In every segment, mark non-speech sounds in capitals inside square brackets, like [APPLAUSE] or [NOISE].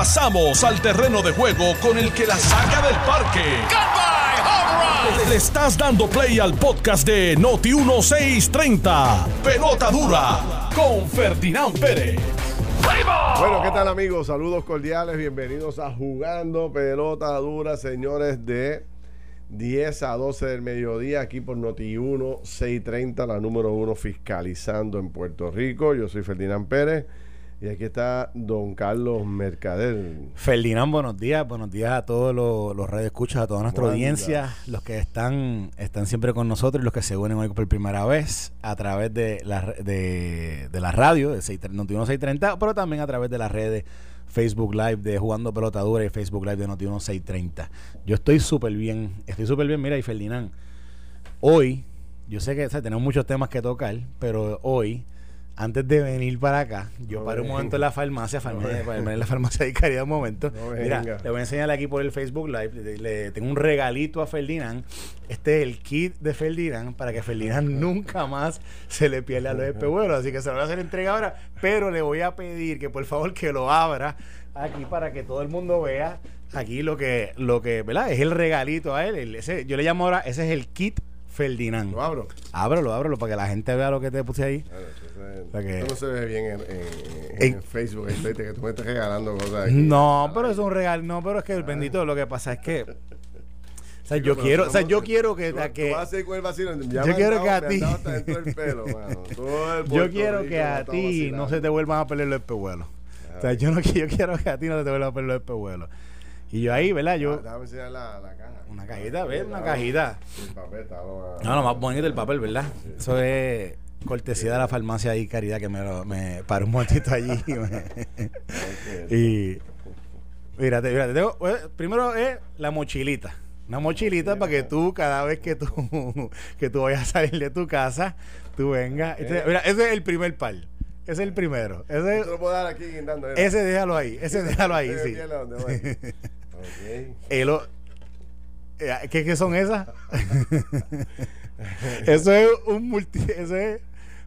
Pasamos al terreno de juego con el que la saca del parque. Le estás dando play al podcast de Noti 1630. Pelota dura con Ferdinand Pérez. Bueno, ¿qué tal amigos? Saludos cordiales, bienvenidos a Jugando Pelota Dura, señores de 10 a 12 del mediodía aquí por Noti 1630, la número uno fiscalizando en Puerto Rico. Yo soy Ferdinand Pérez. Y aquí está don Carlos Mercader. Ferdinand, buenos días. Buenos días a todos los, los escuchas, a toda nuestra audiencia, los que están, están siempre con nosotros y los que se unen hoy por primera vez a través de la, de, de la radio, de 630, pero también a través de las redes Facebook Live de Jugando Pelota Dura y Facebook Live de Noti 630. Yo estoy súper bien, estoy súper bien. Mira, y Ferdinand, hoy, yo sé que tenemos muchos temas que tocar, pero hoy antes de venir para acá, yo paré un momento en la farmacia, farmacia en la farmacia de caridad un momento. Mira, le voy a enseñar aquí por el Facebook Live. Le, tengo un regalito a Ferdinand. Este es el kit de Ferdinand para que Ferdinand [LAUGHS] nunca más se le pierda los espejuelos. Así que se lo voy a hacer entrega ahora. Pero le voy a pedir que por favor que lo abra aquí para que todo el mundo vea aquí lo que, lo que, ¿verdad? Es el regalito a él. ese, yo le llamo ahora, ese es el kit Ferdinand. ¿Lo abro? Ábrelo, ábrelo para que la gente vea lo que te puse ahí. Esto no se ve bien en, en, Facebook, que tú me estás regalando cosas. No, pero es un regalo. No, pero es que el bendito, lo que pasa es que. O sea, yo quiero, o sea, yo quiero que, que yo quiero que a ti [LAUGHS] yo quiero que a ti no se te vuelvan a perder los espejuelos. O sea, yo no yo quiero que a ti no se te vuelvan a perder los espejuelos. Y yo ahí, ¿verdad? Yo enseñar la, la caja. Una cajita, ¿ves? Una cajita. El papel, No, lo más bonito el papel, ¿verdad? Eso es cortesía de la farmacia y Caridad que me, lo, me paró un momentito allí. [LAUGHS] y mírate, mírate, tengo, eh, primero es la mochilita. Una mochilita para que tú, cada vez que tú, [LAUGHS] que tú vayas a salir de tu casa, tú vengas. Este, mira, ese es el primer par. Ese es el primero. Ese, lo puedo dar aquí guindando, ese déjalo ahí. Ese [LAUGHS] déjalo ahí, sí. El, eh, ¿qué, ¿Qué son esas? eso es un multi. Eso es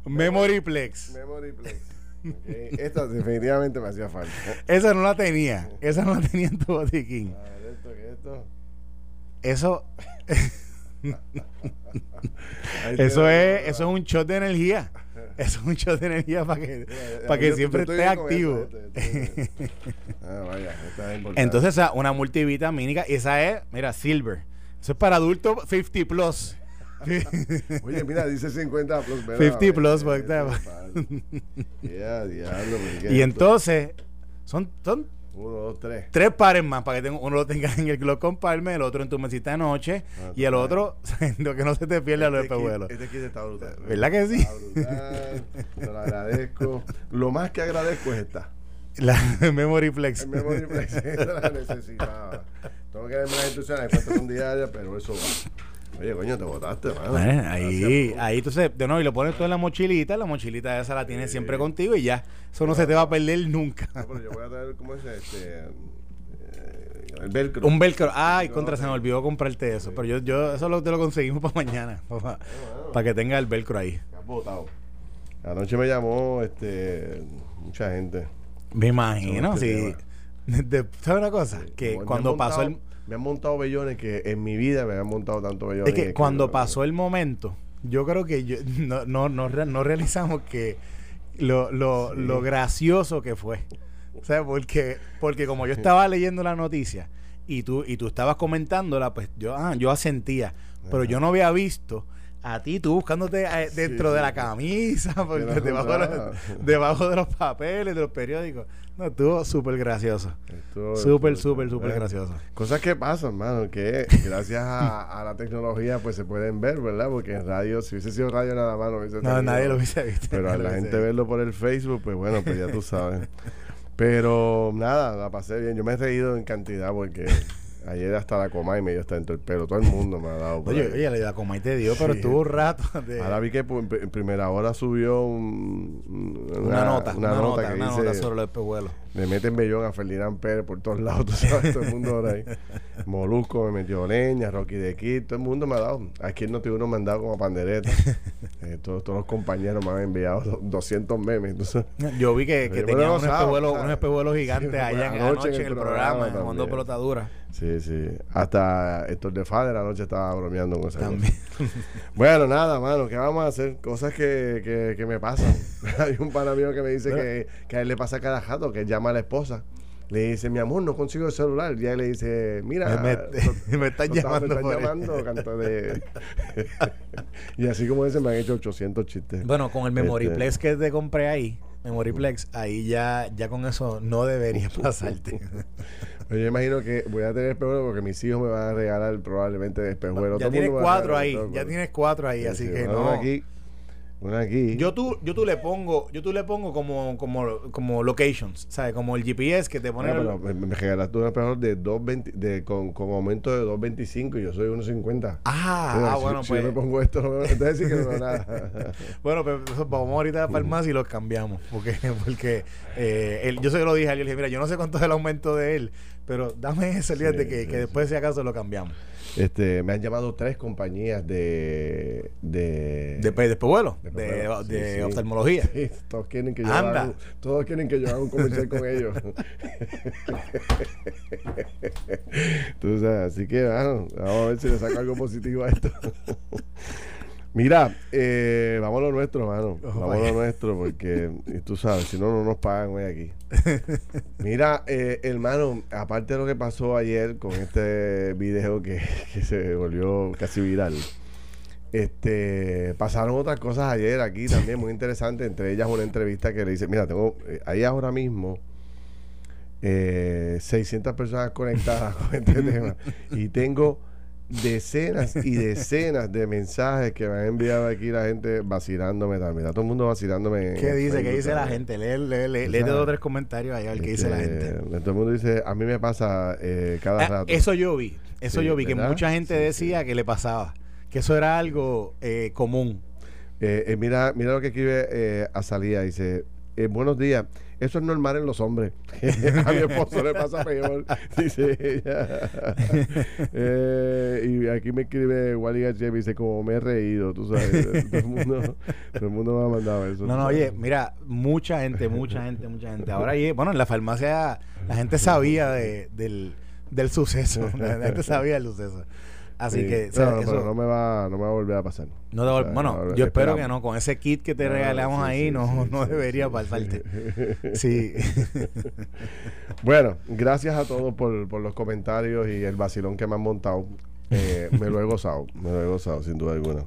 Memoryplex. Memoryplex. Okay. Esta definitivamente me hacía falta. Esa no la tenía. Esa no la tenía en tu botiquín. A ver, ¿esto qué es esto? Eso. eso es, eso es un shot de energía. Eso es un shot de energía para que, para que siempre esté activo. ah, vaya, esta es Entonces, una multivitamínica, esa es, mira, Silver. Eso es para adultos 50 plus. [LAUGHS] Oye, mira, dice 50 plus. 50 plus, Y entonces, son, son uno, dos, tres. Tres pares más para que uno lo tenga en el glow compartment, el otro en tu mesita de noche ah, y el otro, [LAUGHS] lo que no se te pierda este los espejuelos. Este kit está brutal. ¿Verdad que sí? Está brutal. te lo agradezco. Lo más que agradezco es esta. La [LAUGHS] Memory Flex. El Memory Flex. La necesitaba. Tengo que darme las instrucciones, cuánto son diarias, pero eso va. Oye, coño, te botaste, mano. Eh, ahí, ahí entonces, de nuevo, y lo pones todo en la mochilita, la mochilita esa la tienes siempre contigo y ya. Eso no se te va a perder nunca. No, pero yo voy a traer, ¿cómo es este? Eh, el velcro. Un velcro. Ay, contra, se me olvidó comprarte eso. Pero yo, yo eso lo, te lo conseguimos para mañana. Para, que tenga el velcro ahí. has botado. Anoche me llamó este mucha gente. Me imagino, sí. ¿Sabes una cosa? que cuando pasó el me han montado bellones que en mi vida me han montado tanto bellones. Es que cuando pasó el momento, yo creo que yo, [LAUGHS] no, no, no, realizamos que lo, lo, lo, gracioso que fue. O sea, porque, porque como yo estaba leyendo la noticia y tú, y tú estabas comentándola, pues yo, ah, yo asentía. Pero yo no había visto a ti tú buscándote eh, dentro de la camisa, [LAUGHS] porque debajo, debajo de los papeles, de los periódicos. No, estuvo súper gracioso. Súper, súper, súper gracioso. Cosas que pasan, hermano, que gracias a, la tecnología pues se pueden ver, ¿verdad? Porque en radio, si hubiese sido radio nada más, no hubiese No, nadie lo hubiese visto. Pero a la gente verlo por el Facebook, pues bueno, pues ya tú sabes. Pero nada, la pasé bien. Yo me he reído en cantidad porque Ayer hasta la coma y me dio hasta dentro del pelo. Todo el mundo me ha dado. Oye, oye, la coma y te dio, pero estuvo un rato. Ahora vi que en primera hora subió una, nota. Una, nota, que dice, sobre los espejuelos. Me meten bellón a Ferdinand Pérez por todos lados, [LAUGHS] tú sabes, todo el mundo ahora ahí. Molusco me metió leña, Rocky de Kid, todo el mundo me ha dado. Aquí en Noti uno me han dado como pandereta. [LAUGHS] Eh, todos, todos los compañeros me han enviado 200 memes. Yo vi que, que tenían unos espejuelos, unos espejuelos gigantes allá en, anoche en el, programa, jugando pelota dura. Sí, sí. Hasta Héctor de Fader anoche estaba bromeando con esa También. [LAUGHS] bueno, nada, mano, ¿qué vamos a hacer? Cosas que, que, que me pasan. Hay un pana mío que me dice que, que a él le pasa cada jato, que llama a la esposa le dice, mi amor, no consigo el celular. Y él le dice, mira, me, [LAUGHS] me, están llamando. Me llamando de... [LAUGHS] [LAUGHS] y así como ese me han hecho 800 chistes. Bueno, con el Memoriplex este... que te compré ahí, Memoriplex, ahí ya, ya con eso no debería pasarte. Yo imagino que voy a tener espejuelos porque mis hijos me van a regalar probablemente espejuelos. Ya tienes cuatro ahí, ya tienes cuatro ahí, así que no. Aquí, aquí. Yo tú, yo tú le pongo, yo tú le pongo como, como, como locations, ¿sabes? Como el GPS que te pone. Ah, me, me regalaste un espejo de 220, de, con, con aumento de 225 y yo soy 1.50. Ah, ah bueno, si, pues. Si yo le pongo esto, no, entonces sí que no veo nada. [LAUGHS] bueno, pues vamos ahorita a la farmacia y los cambiamos. Porque, [LAUGHS] porque eh, él, yo se lo dije a él, le dije, mira, yo no sé cuánto es el aumento de él, pero dame ese sí, de que, que después, si acaso, lo cambiamos. Este, me han llamado tres compañías de de de, de, vuelo, de, de, de sí, oftalmología. Sí, todos quieren que yo haga, todos quieren que yo haga un comercial con ellos. [LAUGHS] Sabes, así que bueno, vamos a ver si le saco algo positivo a esto. Mira, eh, vamos a lo nuestro, mano. Oh, vamos a lo nuestro, porque y tú sabes, si no, no nos pagan hoy aquí. [LAUGHS] Mira, eh, hermano, aparte de lo que pasó ayer con este video que, que se volvió casi viral, este pasaron otras cosas ayer aquí también muy interesantes. Entre ellas, una entrevista que le dice: Mira, tengo eh, ahí ahora mismo. Eh, 600 personas conectadas [LAUGHS] con este tema y tengo decenas y decenas de mensajes que me han enviado aquí la gente vacilándome también. todo el mundo vacilándome. ¿Qué dice? ¿Qué dice la gente? Lee, lee, lee, lee dos o tres comentarios ahí a ver qué dice la gente. Todo el mundo dice, a mí me pasa eh, cada ah, rato. Eso yo vi. Eso sí, yo vi, ¿verdad? que mucha gente sí, decía sí. que le pasaba. Que eso era algo eh, común. Eh, mira, mira lo que escribe Azalía. Dice, buenos días. Eso es normal en los hombres. [LAUGHS] a mi esposo le pasa peor, [LAUGHS] dice ella. [LAUGHS] eh, y aquí me escribe Wally García y me dice, como me he reído, tú sabes. todo, el mundo, todo el mundo me ha mandado eso. No, no, oye, mira, mucha gente, mucha gente, mucha gente. Ahora, bueno, en la farmacia la gente sabía de, del, del suceso. La gente sabía del suceso. Así sí. que no, no, eso, pero no me va no me va a volver a pasar. No o sea, bueno, no, yo espero que no con ese kit que te regalamos ahí no no debería faltarte. Sí. [LAUGHS] [LAUGHS] bueno, gracias a todos por, por, los comentarios y el vacilón que me han montado. Eh, [LAUGHS] me lo he gozado, me lo he gozado sin duda alguna.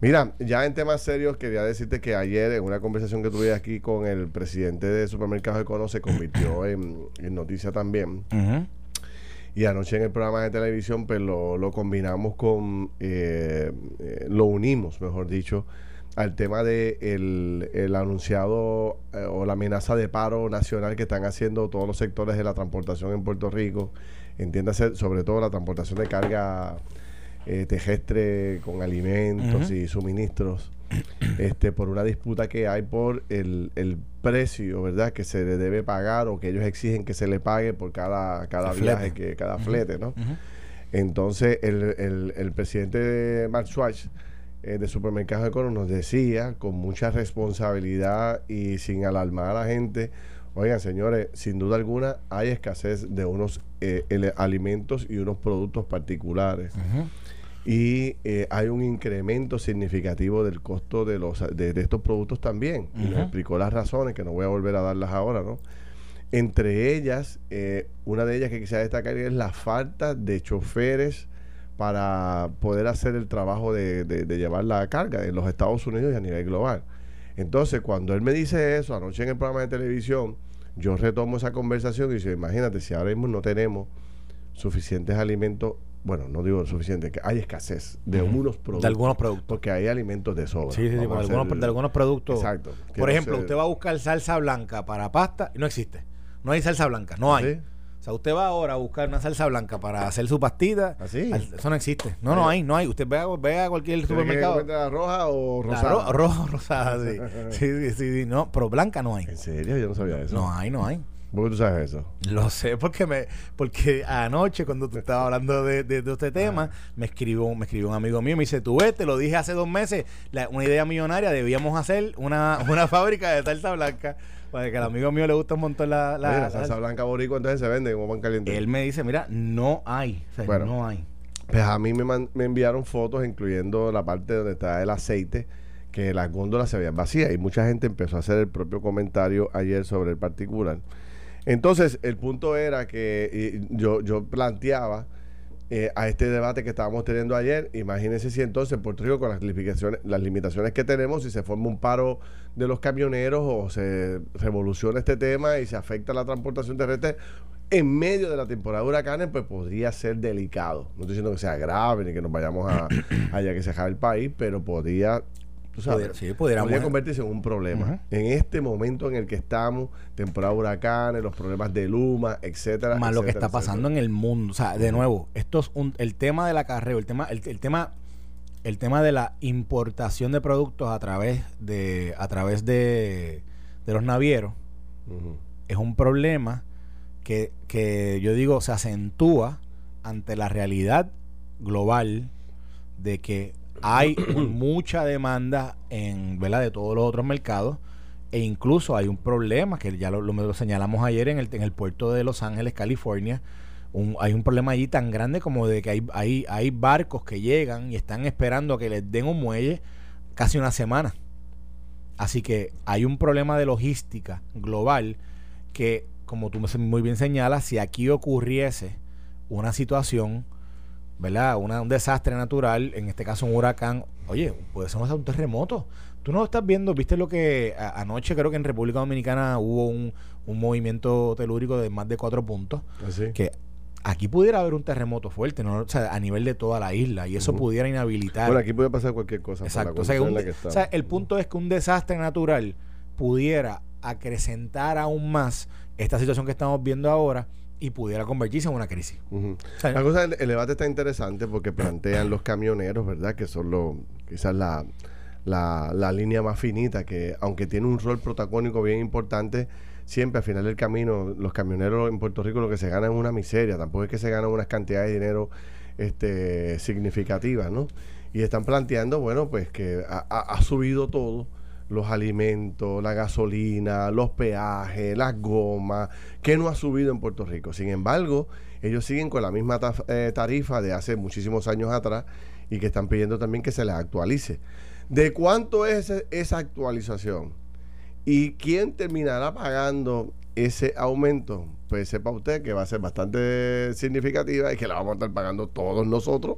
Mira, ya en temas serios quería decirte que ayer en una conversación que tuve aquí con el presidente de Supermercados Econo se convirtió [COUGHS] en, en noticia también. Uh -huh. Y anoche en el programa de televisión, pues lo, lo combinamos con, eh, eh, lo unimos, mejor dicho, al tema de el, el anunciado eh, o la amenaza de paro nacional que están haciendo todos los sectores de la transportación en Puerto Rico. Entiéndase, sobre todo la transportación de carga eh, terrestre con alimentos uh -huh. y suministros [COUGHS] este por una disputa que hay por el, el, precio, ¿verdad? Que se le debe pagar o que ellos exigen que se le pague por cada, cada viaje, que cada flete, ¿no? Uh -huh. Entonces, el, el, el, presidente Mark Schwartz eh, de Supermercados Econo nos decía con mucha responsabilidad y sin alarmar a la gente, oigan señores, sin duda alguna hay escasez de unos eh, alimentos y unos productos particulares. Uh -huh y eh, hay un incremento significativo del costo de los de, de estos productos también. Uh -huh. Y nos explicó las razones, que no voy a volver a darlas ahora, ¿no? Entre ellas, eh, una de ellas que quisiera destacar es la falta de choferes para poder hacer el trabajo de, de, de, llevar la carga en los Estados Unidos y a nivel global. Entonces, cuando él me dice eso, anoche en el programa de televisión, yo retomo esa conversación y dice, imagínate, si ahora mismo no tenemos suficientes alimentos bueno, no digo suficiente, que hay escasez de uh -huh. unos productos. De algunos productos. Porque hay alimentos de sobra. Sí, sí, sí, algunos, de algunos productos. Exacto. Por ejemplo, ser... usted va a buscar salsa blanca para pasta y no existe. No hay salsa blanca, no hay. ¿Sí? O sea, usted va ahora a buscar una salsa blanca para hacer su pastita. ¿Así? Eso no existe. No, no hay, no hay. Usted ve a, ve a cualquier supermercado. Que la roja o rosada? La ro roja o rosada, [LAUGHS] sí. sí, sí, sí. No, pero blanca no hay. ¿En serio? Yo no sabía eso. No hay, no hay. ¿Por qué tú sabes eso? Lo sé porque me porque anoche cuando tú estabas hablando de, de, este tema, me escribió me escribió un amigo mío, me dice, tú ves, te lo dije hace dos meses, una idea millonaria, debíamos hacer una, [LAUGHS] una fábrica de salsa blanca. Para que al amigo mío le gusta un montón la, la, salsa blanca boricua, entonces se vende como pan caliente. Él me dice, mira, no hay, bueno, no hay. Pues a mí me, me enviaron fotos, incluyendo la parte donde está el aceite, que las góndolas se veían vacías y mucha gente empezó a hacer el propio comentario ayer sobre el particular. Entonces, el punto era que yo, yo planteaba eh, a este debate que estábamos teniendo ayer, imagínense si entonces en Puerto Rico con las limitaciones, las limitaciones que tenemos, si se forma un paro de los camioneros o se revoluciona este tema y se afecta la transportación terrestre en medio de la temporada de huracanes, pues podría ser delicado. No estoy diciendo que sea grave ni que nos vayamos a [CLEARS THROAT] haya que cerrar el país, pero podría podría convertirse en un problema. En este momento en el que estamos, temporada de huracanes, los problemas de Luma, etcétera. Más lo que está pasando en el mundo. O sea, de nuevo, esto es un, el tema del acarreo, el tema, el, tema, el tema de la importación de productos a través de, a través de, de los navieros, es un problema que, que yo digo se acentúa ante la realidad global de que hay mucha demanda en, ¿verdad? de todos los otros mercados e incluso hay un problema que ya lo, señalamos ayer en el, en el puerto de Los Ángeles, California. hay un problema allí tan grande como de que hay, hay, hay barcos que llegan y están esperando a que les den un muelle casi una semana. Así que hay un problema de logística global que, como tú muy bien señalas, si aquí ocurriese una situación ¿verdad? un desastre natural, en este caso un huracán, oye, puede ser un terremoto. Tú no lo estás viendo, viste lo que anoche creo que en República Dominicana hubo un, movimiento telúrico de más de cuatro puntos. Así. Ah, que aquí pudiera haber un terremoto fuerte, ¿no? o sea, a nivel de toda la isla, y eso pudiera inhabilitar. Bueno, aquí puede pasar cualquier cosa. Exacto. O sea, el punto es que un desastre natural pudiera acrecentar aún más esta situación que estamos viendo ahora y pudiera convertirse en una crisis. la cosa, el, debate está interesante porque plantean los camioneros, ¿verdad? Que son los, quizás la, la, línea más finita, que aunque tiene un rol protagónico bien importante, siempre al final del camino, los camioneros en Puerto Rico lo que se ganan es una miseria, tampoco es que se ganan unas cantidades de dinero este, significativas, ¿no? Y están planteando, bueno, pues que ha subido todo los alimentos, la gasolina, los peajes, las gomas, que no ha subido en Puerto Rico. Sin embargo, ellos siguen con la misma eh, tarifa de hace muchísimos años atrás y que están pidiendo también que se les actualice. ¿De cuánto es esa actualización? ¿Y quién terminará pagando ese aumento? Pues sepa usted que va a ser bastante significativa y que la vamos a estar pagando todos nosotros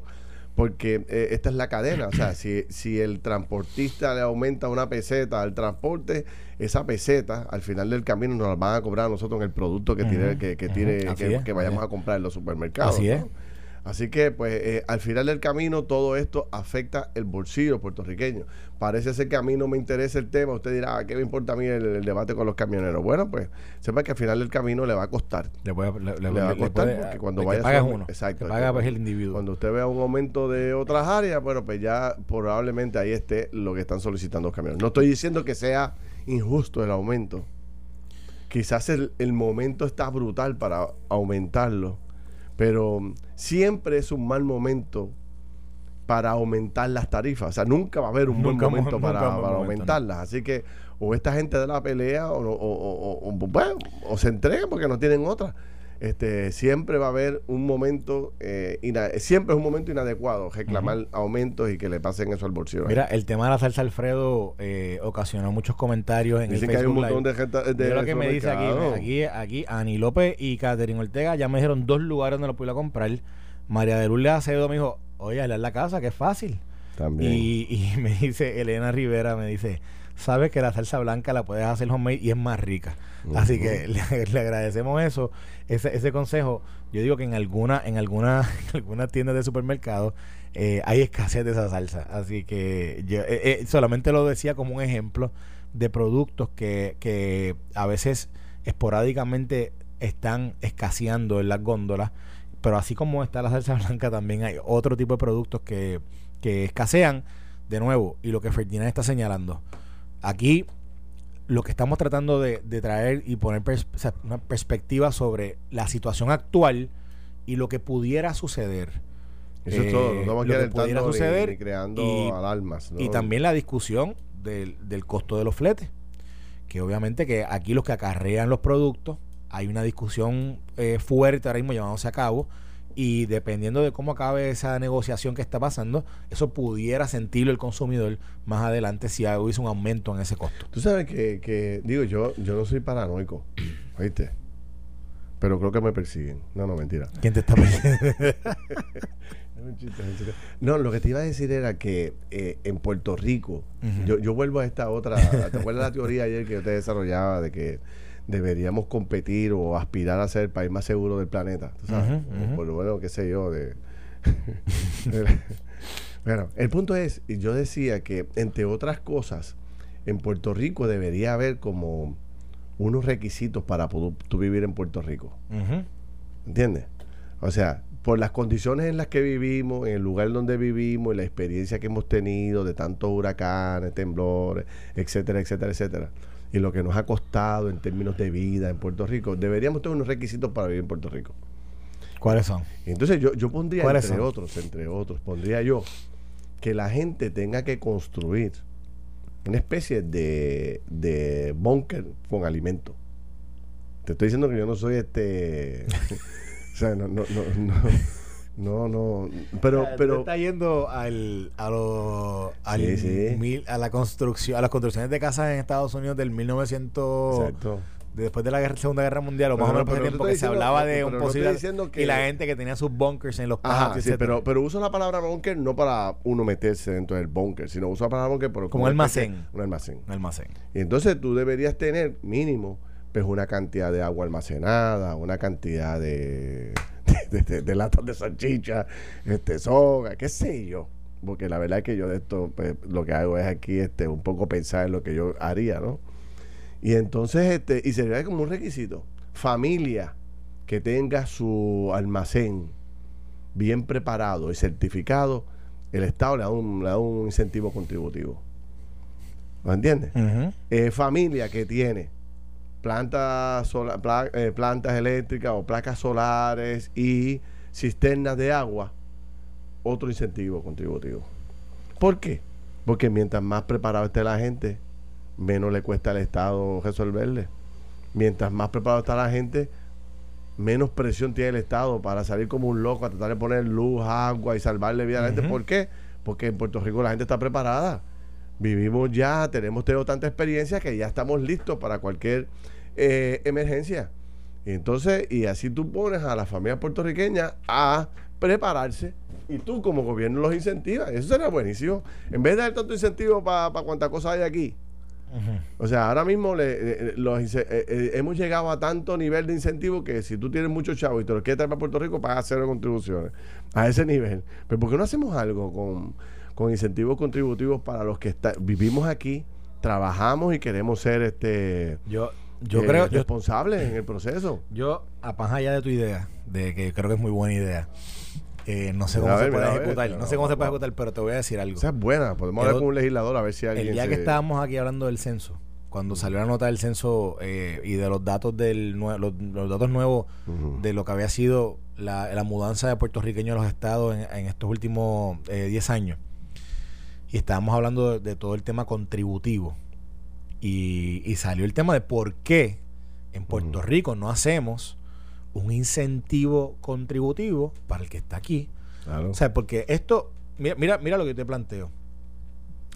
porque eh, esta es la cadena. O sea, si, si el transportista le aumenta una peseta al transporte, esa peseta al final del camino nos la van a cobrar a nosotros en el producto que tiene, que, que, tiene, que, vayamos a comprar en los supermercados. Así es. Así que, pues, eh, al final del camino, todo esto afecta el bolsillo puertorriqueño. Parece ser que a mí no me interesa el tema. Usted dirá, ah, ¿qué me importa a mí el, debate con los camioneros? Bueno, pues, sepa que al final del camino le va a costar. Le, va a costar porque cuando vaya a uno. Exacto. paga pues, el individuo. Cuando usted vea un aumento de otras áreas, bueno, pues ya probablemente ahí esté lo que están solicitando los camioneros. No estoy diciendo que sea injusto el aumento. Quizás el, el momento está brutal para aumentarlo pero siempre es un mal momento para aumentar las tarifas. O sea, nunca va a haber un buen momento para, aumentarlas. Así que o esta gente de la pelea o, o, o, se entrega porque no tienen otra este, siempre va a haber un momento, eh, siempre es un momento inadecuado reclamar aumentos y que le pasen eso al bolsillo. Mira, el tema de la salsa Alfredo eh, ocasionó muchos comentarios en Dicen el que hay un montón de gente. De lo que me dice aquí, aquí, aquí, Ani López y Catherine Ortega ya me dijeron dos lugares donde lo pude comprar. María de Lourdes Acevedo me dijo, oye, a la casa, que es fácil. También. Y, y [LAUGHS] me dice, Elena Rivera me dice, sabes que la salsa blanca la puedes hacer homemade y es más rica. Así que le, agradecemos eso, ese, ese consejo. Yo digo que en alguna, en alguna, [LAUGHS] algunas tiendas de supermercado eh, hay escasez de esa salsa. Así que yo eh, eh, solamente lo decía como un ejemplo de productos que, que a veces esporádicamente están escaseando en las góndolas. Pero así como está la salsa [LAUGHS] blanca, también hay otro tipo de productos que, que escasean. De nuevo, y lo que Ferdinand está señalando, Aquí lo que estamos tratando de, traer y poner una perspectiva sobre la situación actual y lo que pudiera suceder. Eso es todo, no lo que pudiera suceder creando y, alarmas. Y también la discusión del, del costo de los fletes, que obviamente que aquí los que acarrean los productos, hay una discusión eh, fuerte ahora mismo llevándose a cabo y dependiendo de cómo acabe esa negociación que está pasando, eso pudiera sentirlo el consumidor más adelante si hubiese un aumento en ese costo. Tú sabes que, que digo, yo, yo no soy paranoico, [CLEARS THROAT] ¿viste? Pero creo que me persiguen. No, no, mentira. ¿Quién te está persiguiendo? [LAUGHS] No, lo que te iba a decir era que eh, en Puerto Rico, yo, yo vuelvo a esta otra, ¿te acuerdas la teoría ayer que yo te desarrollaba de que deberíamos competir o aspirar a ser el país más seguro del planeta. ¿tú sabes? Por lo bueno, qué sé yo, de... [LAUGHS] bueno, el punto es, yo decía que, entre otras cosas, en Puerto Rico debería haber como unos requisitos para poder, tú vivir en Puerto Rico. ¿Entiendes? O sea, por las condiciones en las que vivimos, en el lugar donde vivimos, y la experiencia que hemos tenido de tantos huracanes, temblores, etcétera, etcétera, etcétera y lo que nos ha costado en términos de vida en Puerto Rico, deberíamos tener unos requisitos para vivir en Puerto Rico. ¿Cuáles son? Entonces yo, yo pondría, entre otros, entre otros, pondría yo que la gente tenga que construir una especie de, de búnker con alimento. Te estoy diciendo que yo no soy este... [LAUGHS] o sea, no, no, no no, no, pero, pero está yendo al, a lo, a la construcción, a las construcciones de casas en Estados Unidos del 1900. Exacto. después de la Segunda Guerra Mundial, o más o menos por tiempo que se hablaba de un posible y la gente que tenía sus bunkers en los patios, sí, pero, pero uso la palabra bunker no para uno meterse dentro del bunker, sino uso la palabra bunker como, como almacén. Un almacén. Un almacén. Y entonces tú deberías tener mínimo pues una cantidad de agua almacenada, una cantidad [LAUGHS] de de, latas de salchicha, este, soga, qué sé yo. Porque la verdad es que yo de esto, pues, lo que hago es aquí este, un poco pensar en lo que yo haría, ¿no? Y entonces, este, y sería como un requisito. Familia que tenga su almacén bien preparado y certificado, el Estado le da un, le da un incentivo contributivo. ¿Me entiendes? Eh, familia que tiene plantas, eh, plantas eléctricas o placas solares y cisternas de agua, otro incentivo contributivo. ¿Por qué? Porque mientras más preparado esté la gente, menos le cuesta al Estado resolverle. Mientras más preparado está la gente, menos presión tiene el Estado para salir como un loco a tratar de poner luz, agua y salvarle vida a la gente. ¿Por qué? Porque en Puerto Rico la gente está preparada. Vivimos ya, tenemos tenido tanta experiencia que ya estamos listos para cualquier eh, emergencia. Y entonces, y así tú pones a la familia puertorriqueña a prepararse y tú como gobierno los incentivas. Eso sería buenísimo. En vez de dar tanto incentivo para pa cuánta cosa hay aquí. O sea, ahora mismo le, los, eh, eh, hemos llegado a tanto nivel de incentivo que si tú tienes muchos chavos y te los quieres traer para Puerto Rico, pagas cero contribuciones. A ese nivel. Pero ¿por qué no hacemos algo con, con incentivos contributivos para los que está, vivimos aquí, trabajamos y queremos ser este... Yo, yo eh, creo responsable en el proceso. Yo, a ya de tu idea, de que creo que es muy buena idea. Eh, no sé cómo se puede ejecutar, no sé cómo se puede ejecutar, pero te voy a decir algo. Esa es buena, podemos hablar con un legislador a ver si alguien. El día que estábamos aquí hablando del censo, cuando salió la nota del censo eh, y de los datos del los, datos nuevos de lo que había sido la, la, mudanza de puertorriqueños a los estados en, estos últimos 10 años, y estábamos hablando de todo el tema contributivo y, salió el tema de por qué en Puerto Rico no hacemos un incentivo contributivo para el que está aquí. O sea, porque esto, mira, mira, lo que te planteo.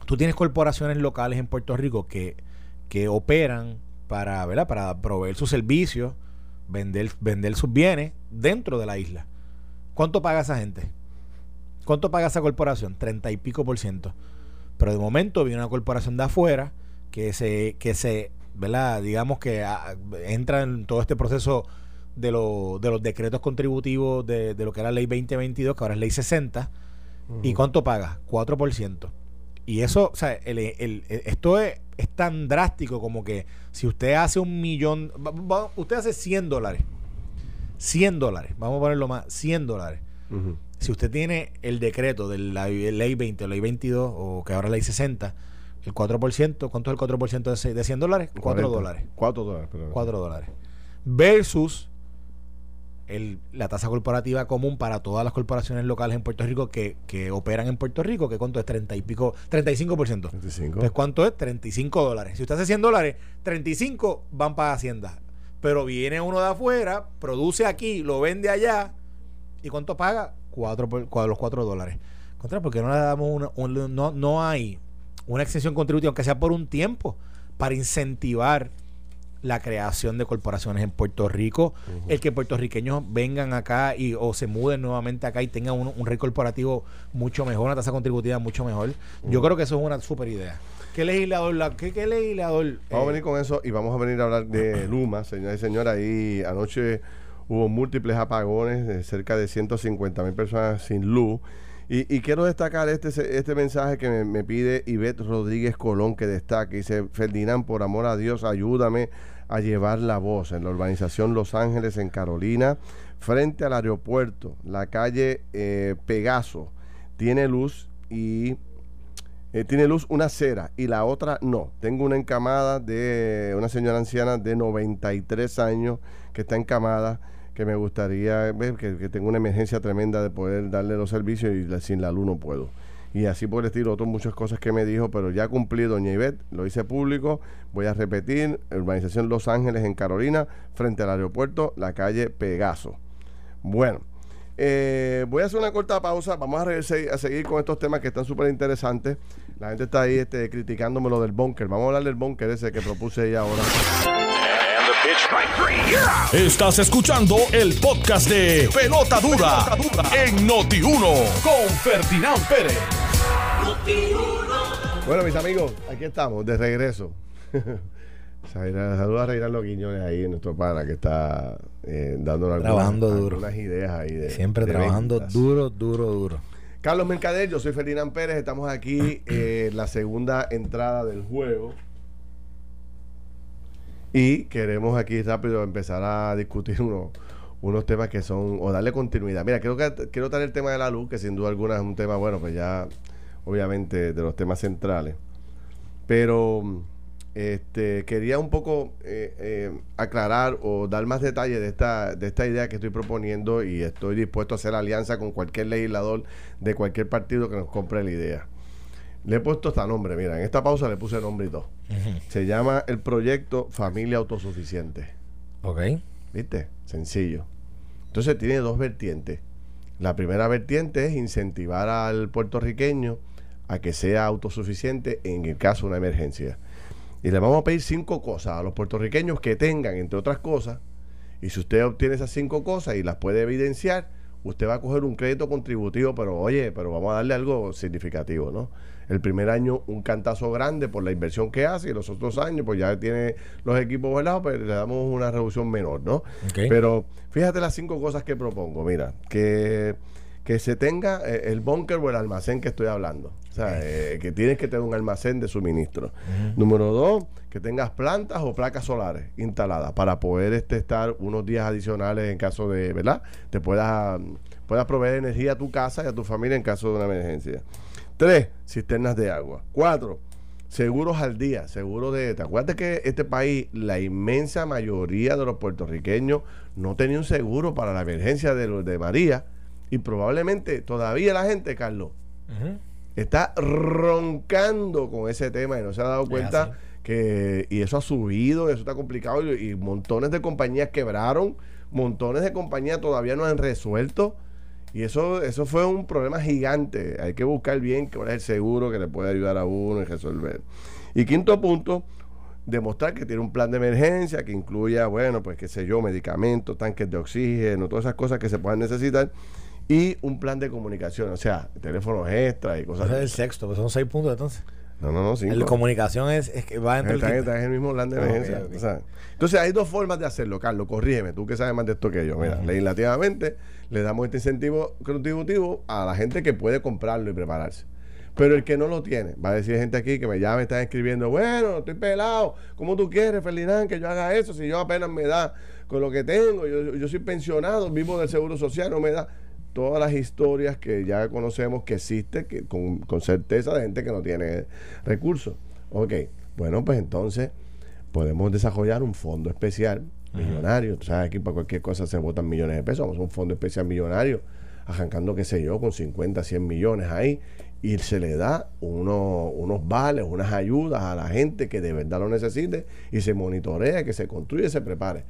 Tú tienes corporaciones locales en Puerto Rico que, que operan para, ¿verdad? para proveer sus servicios, vender, vender sus bienes dentro de la isla. ¿Cuánto paga esa gente? ¿Cuánto paga esa corporación? Treinta y pico por ciento. Pero de momento viene una corporación de afuera que se, que se, ¿verdad? Digamos que ah, entra en todo este proceso de, lo, de los decretos contributivos de, de, lo que era ley 2022, que ahora es ley 60. ¿Y cuánto paga? 4%. Y eso, o sea, el, el, esto es, es, tan drástico como que si usted hace un millón, usted hace 100 dólares, 100 dólares, vamos a ponerlo más, 100 dólares. Si usted tiene el decreto de la ley 20, ley 22 o que ahora ley 60, el 4%, ¿cuánto es el 4% de 100 dólares? 4 dólares. 4 dólares, 4 dólares. Versus el, la tasa corporativa común para todas las corporaciones locales en Puerto Rico que, que operan en Puerto Rico, que cuánto es 30 y pico, 35%. 35. Pues cuánto es 35 dólares. Si usted hace 100 dólares, 35 van para Hacienda. Pero viene uno de afuera, produce aquí, lo vende allá. ¿Y cuánto paga? 4 por, los 4 dólares. Contra, porque no le damos una, no, no hay una extensión contributiva, aunque sea por un tiempo, para incentivar la creación de corporaciones en Puerto Rico, el que puertorriqueños vengan acá y o se muden nuevamente acá y tengan un, un rey corporativo mucho mejor, una tasa contributiva mucho mejor. Yo creo que eso es una super idea. ¿Qué legislador? La, ¿qué, qué legislador? Vamos a venir con eso y vamos a venir a hablar de [CLEARS THROAT] Luma, señores y señores. Ahí anoche hubo múltiples apagones, de cerca de 150 mil personas sin luz. Y, quiero destacar este, este mensaje que me, pide Ivette Rodríguez Colón, que destaque. Dice, Ferdinand, por amor a Dios, ayúdame a llevar la voz en la urbanización Los Ángeles, en Carolina, frente al aeropuerto. La calle eh, Pegaso tiene luz y eh, tiene luz una acera y la otra no. Tengo una encamada de una señora anciana de 93 años que está encamada que me gustaría ver, que, tengo una emergencia tremenda de poder darle los servicios y sin la luz no puedo. Y así por el estilo, otras muchas cosas que me dijo, pero ya cumplí, doña Ivette, lo hice público, voy a repetir, urbanización Los Ángeles en Carolina, frente al aeropuerto, la calle Pegaso. Bueno, eh, voy a hacer una corta pausa, vamos a, a seguir con estos temas que están súper interesantes. La gente está ahí este, criticándome lo del bunker. Vamos a hablar del bunker ese que propuse ella ahora. Estás escuchando el podcast de Pelota Dura, en Noti1 con Ferdinand Pérez. Bueno, mis amigos, aquí estamos, de regreso. [LAUGHS] Saludos a Reinaldo Quiñones ahí, nuestro pana que está eh, dando algunas, ideas ahí. Siempre trabajando duro, duro, duro. Carlos Mercader, yo soy Ferdinand Pérez, estamos aquí en la segunda entrada del juego. Y queremos aquí rápido empezar a discutir unos, unos temas que son, o darle continuidad. Mira, creo que quiero traer el tema de la luz, que sin duda alguna es un tema, bueno, pues ya, obviamente, de los temas centrales. Pero este, quería un poco eh, eh, aclarar o dar más detalles de esta, de esta idea que estoy proponiendo y estoy dispuesto a hacer alianza con cualquier legislador de cualquier partido que nos compre la idea. Le he puesto hasta nombre, mira, en esta pausa le puse nombre y todo. Se llama el proyecto Familia Autosuficiente. Ok. ¿Viste? Sencillo. Entonces tiene dos vertientes. La primera vertiente es incentivar al puertorriqueño a que sea autosuficiente en el caso de una emergencia. Y le vamos a pedir cinco cosas a los puertorriqueños que tengan, entre otras cosas, y si usted obtiene esas cinco cosas y las puede evidenciar, usted va a coger un crédito contributivo, pero oye, pero vamos a darle algo significativo, ¿no? El primer año un cantazo grande por la inversión que hace y los otros años pues ya tiene los equipos velados, pero pues, le damos una reducción menor, ¿no? Pero fíjate las cinco cosas que propongo. Mira, que, que se tenga eh, el búnker o el almacén que estoy hablando. O sea, eh, que tienes que tener un almacén de suministro. Número dos, que tengas plantas o placas solares instaladas para poder este, estar unos días adicionales en caso de, ¿verdad? Te puedas, puedas proveer energía a tu casa y a tu familia en caso de una emergencia. Tres, cisternas de agua. Cuatro, seguros al día, seguros de... ¿Te acuerdas que este país, la inmensa mayoría de los puertorriqueños no tenía un seguro para la emergencia de, de María? Y probablemente todavía la gente, Carlos, está roncando con ese tema y no se ha dado cuenta que... Y eso ha subido, eso está complicado y montones de compañías quebraron, montones de compañías todavía no han resuelto y eso, eso fue un problema gigante. Hay que buscar bien cuál es el seguro que le puede ayudar a uno y resolver. Y quinto punto, demostrar que tiene un plan de emergencia que incluya, bueno, pues qué sé yo, medicamentos, tanques de oxígeno, todas esas cosas que se puedan necesitar. Y un plan de comunicación, o sea, teléfonos extra y cosas. Ese es el sexto, pues son seis puntos entonces. No, no, no, sí. La comunicación es, es, que va entre está, el... en el mismo plan de emergencia. entonces hay dos formas de hacerlo, Carlos. Corrígeme, tú que sabes más de esto que yo. Mira, legislativamente le damos este incentivo contributivo a la gente que puede comprarlo y prepararse. Pero el que no lo tiene, va a decir gente aquí que me llama, están escribiendo, bueno, estoy pelado, ¿cómo tú quieres, Ferdinand, que yo haga eso? Si yo apenas me da con lo que tengo, yo, yo soy pensionado, vivo del Seguro Social, no me da todas las historias que ya conocemos que existen que con, certeza de gente que no tiene recursos. Ok, bueno, pues entonces podemos desarrollar un fondo especial millonario. Tú sabes, aquí para cualquier cosa se votan millones de pesos. Vamos a un fondo especial millonario, arrancando, qué sé yo, con 50, 100 millones ahí. Y se le da uno, unos vales, unas ayudas a la gente que de verdad lo necesite y se monitorea, que se construye, se prepare.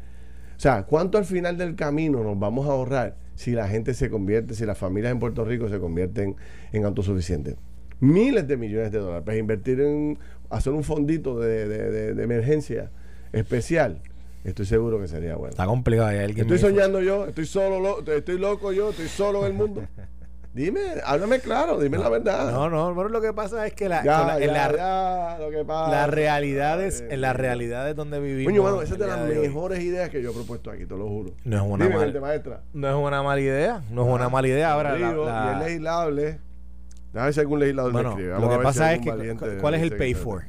O sea, ¿cuánto al final del camino nos vamos a ahorrar si la gente se convierte, si las familias en Puerto Rico se convierten en autosuficientes? Miles de millones de dólares para invertir en hacer un fondito de, de emergencia especial Estoy seguro que sería bueno. Está complicado. estoy soñando yo, estoy solo, estoy loco yo, estoy solo en el mundo. [LAUGHS] Dime, háblame claro, dime la verdad. No, no, bueno, lo que pasa es que la, ya, ya, lo que pasa, las realidades, en las realidades donde vivimos. Coño, bueno, esa es de las mejores ideas que yo he propuesto aquí, te lo juro. No es una mala maestra. No es una mala idea, no es una ah, mala idea. Ahora, la, y es legislable. Déjame ver si algún legislador bueno, me escribe. lo que pasa es que, ¿cuál es el pay for?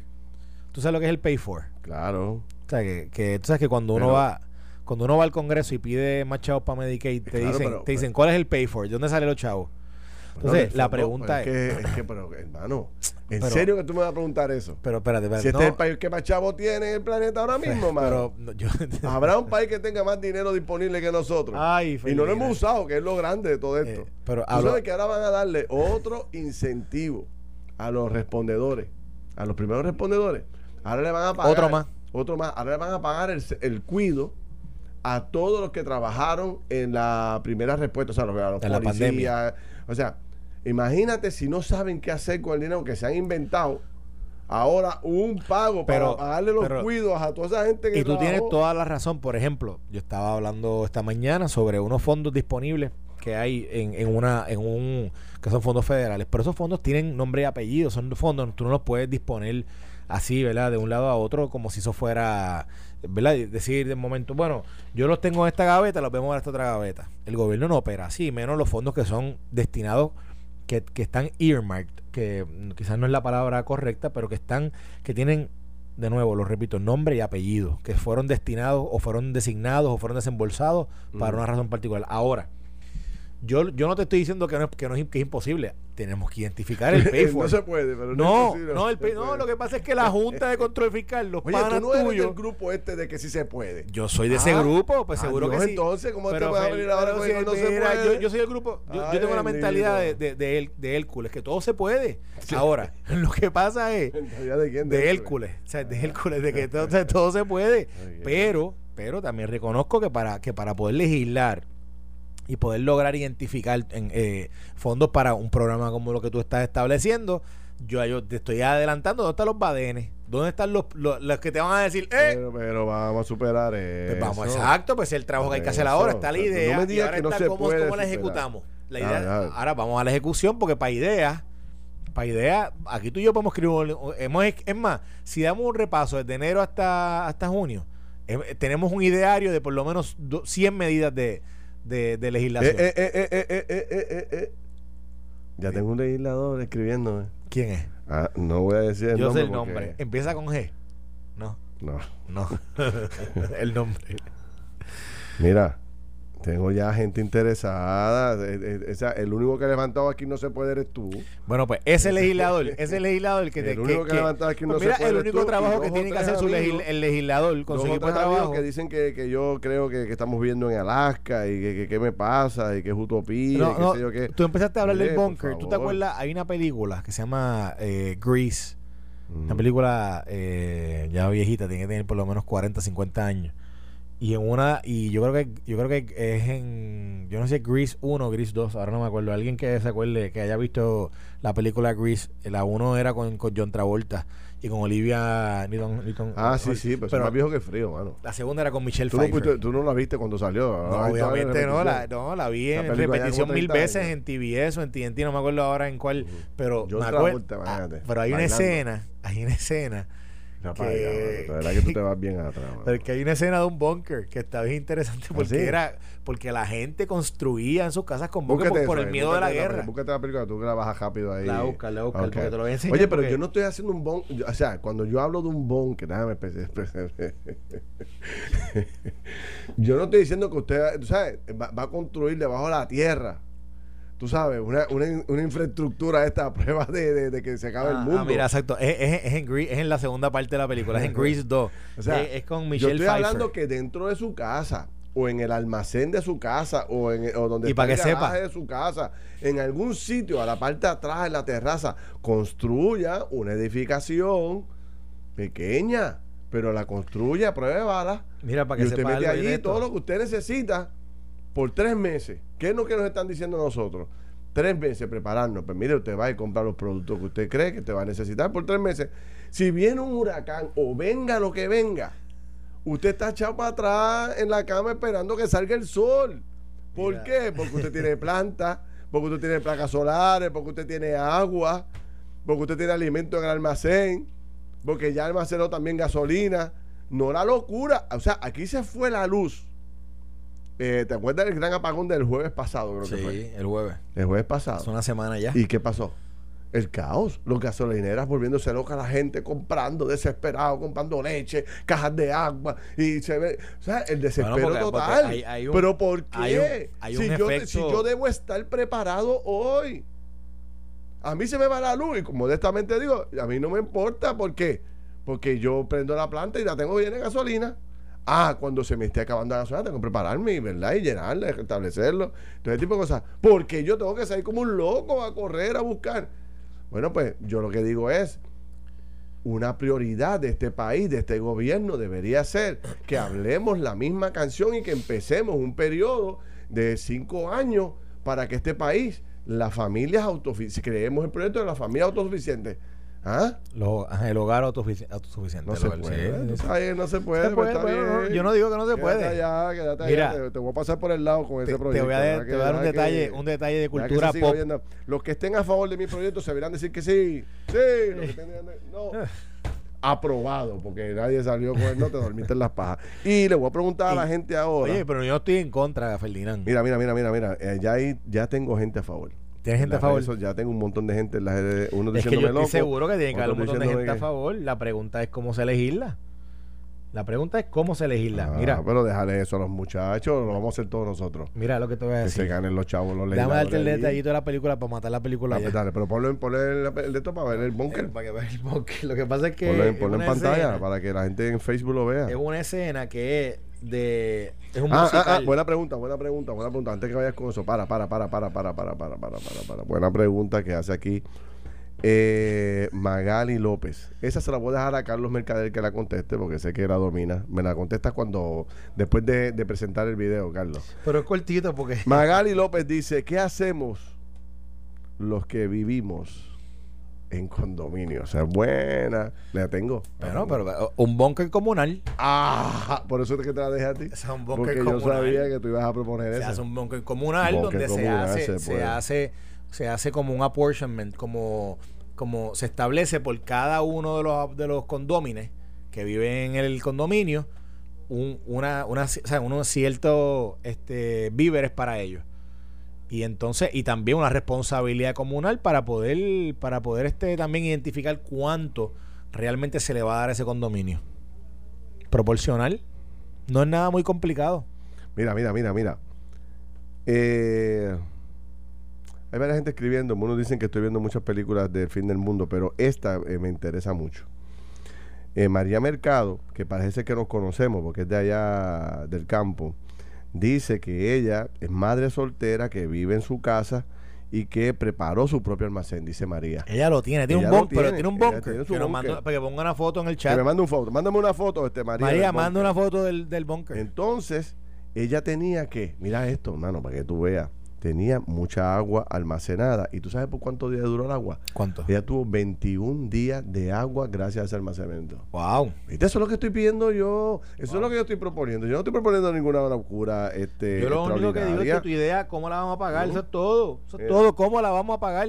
¿Tú sabes lo que es el pay for? Claro. O sea, que, que tú sabes que cuando uno va cuando uno va al Congreso y pide más chavos para Medicaid, te dicen, te dicen ¿cuál es el pay for? ¿De dónde salen los chavos? Entonces, la pregunta es, es, que, es que, pero, hermano, ¿en serio que tú me vas a preguntar eso? Pero espérate, espérate. Si este es el país que más chavos tiene en el planeta ahora mismo, mano. [LAUGHS] Habrá un país que tenga más dinero disponible que nosotros. Ay, y no lo hemos usado, que es lo grande de todo eh, esto. pero tú sabes que ahora van a darle otro incentivo a los respondedores, a los primeros respondedores. Ahora le van a pagar. Otro más otro más. Ahora van a pagar el, el cuido a todos los que trabajaron en la primera respuesta, o sea, los, los la pandemia. O sea, imagínate si no saben qué hacer con el dinero que se han inventado. Ahora un pago para pagarle los cuidos a toda esa gente que Y tú tienes toda la razón. Por ejemplo, yo estaba hablando esta mañana sobre unos fondos disponibles que hay en, en una en un que son fondos federales, pero esos fondos tienen nombre y apellido, son fondos tú no los puedes disponer así, ¿verdad? De un lado a otro, como si eso fuera, ¿verdad? Decir de momento, bueno, yo los tengo en esta gaveta, los vemos en esta otra gaveta. El gobierno no opera así, menos los fondos que son destinados, que, que están earmarked, que quizás no es la palabra correcta, pero que están, que tienen de nuevo, lo repito, nombre y apellido, que fueron destinados o fueron designados o fueron desembolsados para una razón particular. Ahora, yo, yo no te estoy diciendo que no, que no es, que es imposible. Tenemos que identificar el pay [LAUGHS] no se puede, pero no. No, no, el no, lo que pasa es que la Junta de Control Fiscal, los Oye, panas tú no eres del grupo este de que sí se puede. Yo soy de ese ah, grupo, pues seguro que sí. entonces, ¿cómo te vas a venir ahora con no se puede? Yo, yo soy el grupo, yo, yo tengo la mentalidad de, de, de, de, Hércules, que todo se puede. Ahora, [LAUGHS] lo que pasa es [LAUGHS] ¿De, quién, de Hércules, o sea, de Hércules, de que todo, todo se puede. Pero, pero también reconozco que para, que para poder legislar y poder lograr identificar en, eh, fondos para un programa como lo que tú estás estableciendo, yo, yo te estoy adelantando, ¿dónde están los badenes? ¿Dónde están los, los, que te van a decir, eh? Pero, vamos a superar eso. Pues vamos, exacto, pues el trabajo que hay que hacer ahora, está la idea. No me digas que no se cómo, puede cómo la ejecutamos. La idea, ahora vamos a la ejecución porque para ideas, para ideas, aquí tú y yo podemos escribir, hemos, es más, si damos un repaso desde enero hasta, hasta junio, eh, tenemos un ideario de por lo menos 100 medidas de, de, de legislación. Eh, eh, eh, ya tengo un legislador escribiendo. ¿Quién es? Ah, no voy a decir el Yo nombre. sé el nombre. Empieza con G. No. No. No. [LAUGHS] [LAUGHS] el nombre. Mira, tengo ya gente interesada. el único que ha levantado aquí no se puede eres tú. Bueno, pues ese legislador, ese legislador el que te, El único que, ha levantado aquí no pues mira, se puede el único trabajo que tiene que hacer su el legislador con su equipo de trabajo. que dicen que, que yo creo que, que, estamos viviendo en Alaska y que qué me pasa y que es utopía. No, no, yo, tú empezaste a hablar del bunker. ¿Tú te acuerdas? Hay una película que se llama eh, Grease. Una película eh, ya viejita, tiene que tener por lo menos 40, 50 años y en una, y yo creo que yo creo que es en, yo no sé, Grease 1 o Grease 2, ahora no me acuerdo. Alguien que se acuerde, que haya visto la película Grease, la 1 era con, con John Travolta y con Olivia Newton. ah, sí, sí, pero, más viejo que frío, mano. La segunda era con Michelle ¿Tú Pfeiffer. No, tú no la viste cuando salió. No, obviamente no la, no, la vi en repetición mil veces en TBS o en TNT, no me acuerdo ahora en cuál, pero me acuerdo, ah, pero hay una escena, hay una escena la verdad que tú te vas bien atrás. Pero que hay una escena de un bunker que está bien interesante ¿Ah, porque era porque la gente construía en sus casas con bunker por, el miedo de la guerra. Búscate la película, tú que la bajas rápido ahí. La busca, la busca, porque te lo voy a enseñar. Oye, pero yo no estoy haciendo un bunker, o sea, cuando yo hablo de un bunker, déjame [LAUGHS] yo no estoy diciendo que usted, ¿sabes? Va, va a construir debajo de la tierra tú sabes, una, una, una infraestructura esta prueba de, de, que se acabe el Ah, mundo. ah, mira, exacto. Es, es- es en Grease- es en la segunda parte de la película, es en Grease 2. O sea, es, es con Yo Michelle estoy Pfeiffer. hablando que dentro de su casa o en el almacén de su casa o en o donde Y está para el que sepa. de su casa, en algún sitio a la parte de atrás en la terraza, construya una edificación pequeña, pero la construya, pruébala. Mira, para y que usted sepa mete allí todo lo que usted necesita por tres meses. ¿Qué es lo que nos están diciendo nosotros? Tres meses prepararnos. Pues mire, usted va y compra los productos que usted cree que te va a necesitar por tres meses. Si viene un huracán o venga lo que venga, usted está echado para atrás en la cama esperando que salga el sol. ¿Por Mira. qué? Porque usted tiene plantas, porque usted tiene placas solares, porque usted tiene agua, porque usted tiene alimento en el almacén, porque ya almacenó también gasolina. No la locura. O sea, aquí se fue la luz. Eh, ¿Te acuerdas del gran apagón del jueves pasado? Creo que Sí, fue. el jueves. El jueves pasado. Hace una semana ya. ¿Y qué pasó? El caos. Los gasolineras volviéndose loca, la gente comprando, desesperado, comprando leche, cajas de agua. Y se ve. O sea, el desespero Bueno, porque- total. porque hay- hay un- Pero ¿por qué? hay un- hay si, yo, si yo debo estar preparado hoy. A mí se me va la luz y como modestamente digo, a mí no me importa. ¿Por qué? Porque yo prendo la planta y la tengo llena de gasolina. Ah, cuando se me esté acabando la gasolina, tengo que prepararme, ¿verdad? Y llenarla, restablecerlo. Todo ese tipo de cosas. Porque yo tengo que salir como un loco a correr, a buscar. Bueno, pues yo lo que digo es, una prioridad de este país, de este gobierno, debería ser que hablemos la misma canción y que empecemos un periodo de cinco años para que este país, las familias autosuficientes, creemos el proyecto de la familia autosuficiente. ¿Ah? Lo- el hogar autosufici- autosuficiente. No se hogar, puede. sí, sí. Ay, no se puede. Se no, yo no digo que no se Quédate puede. allá, quédate Mira, allá. Te, te voy a pasar por el lado con Te, ese te proyecto. voy a, de- te voy a dar un que- detalle, un detalle de cultura pop. oyendo. Los que estén a favor de mi proyecto se verán decir que sí. Sí. Los que estén- no. [LAUGHS] Aprobado, porque nadie salió con él, no te dormiste en las pajas. Y le voy a preguntar a la gente ahora. Oye, pero yo estoy en contra, Ferdinand. Mira, mira, mira, mira, mira. eh, ya, hay, ya tengo gente a favor. ¿Tienes gente En a favor? redes so- Ya tengo un montón de gente en las redes. Uno Es que yo estoy loco, seguro que tiene que haber un montón de gente a favor. La pregunta es cómo se legisla. La pregunta es cómo se legisla. Ah, Mira, pero déjale eso a los muchachos, lo vamos a hacer todos nosotros. mira lo que te voy a Que se decir. ganen los chavos, los Déjame darte el detallito de la película para matar la película. Ah, pues dale, pero ponlo, en- ponle el, el de esto para ver el Eh, bunker. Para que veas el bunker. Lo que pasa es que Ponlo, en- ponlo en pantalla escena- para que la gente en Facebook lo vea. es una escena que de es un Ah, ah, musical. ah, buena pregunta, buena pregunta, buena pregunta. Antes que vayas con eso, para, para, para, para, para, para, para, para, para, para. Buena pregunta que hace aquí eh, Magali López. Esa se la voy a dejar a Carlos Mercader que la conteste, porque sé que la domina. Me la contesta cuando, después de, de presentar el video, Carlos. Pero es cortito porque Magali López dice, ¿qué hacemos los que vivimos en condominio? O sea, buena. La tengo. pero uh, un bunker comunal. Ah, por eso es que te la dejé a ti. Ese es un Porque yo comunal. sabía que tú ibas a proponer se eso. hace un comunal Bunker donde comunal, se se hace se, hace se hace como un apportionment como como se establece por cada uno de los de los condómines que viven en el condominio un, una, una o sea, unos ciertos este víveres para ellos y entonces y también una responsabilidad comunal para poder para poder este también identificar cuánto realmente se le va a dar a ese condominio proporcional no es nada muy complicado Mira, mira, mira, mira. Eh, hay varias gente escribiendo. Unos dicen que estoy viendo muchas películas del fin del mundo, pero esta eh, me interesa mucho. Eh, María Mercado, que parece que nos conocemos porque es de allá del campo, dice que ella es madre soltera que vive en su casa y que preparó su propio almacén, dice María. Ella lo tiene, tiene Ella un bunker, pero tiene, un bunker. tiene Que mande- para que ponga una foto en el Que chat. me manda una foto, mándame una foto, este María. María, manda una foto del, del bunker. Entonces, ella tenía que, mira esto, hermano, para que tú veas, tenía mucha agua almacenada. ¿Y tú sabes por cuántos días duró el agua? ¿Cuánto? Ella tuvo 21 días de agua gracias a ese almacenamiento. Wow. ¿Viste? Eso es lo que estoy pidiendo yo. Eso es lo que yo estoy proponiendo. Yo no estoy proponiendo ninguna locura este, Yo lo único que digo es que tu idea, ¿cómo la vamos a pagar? Eso es todo. Eso es Eh. todo. ¿Cómo la vamos a pagar?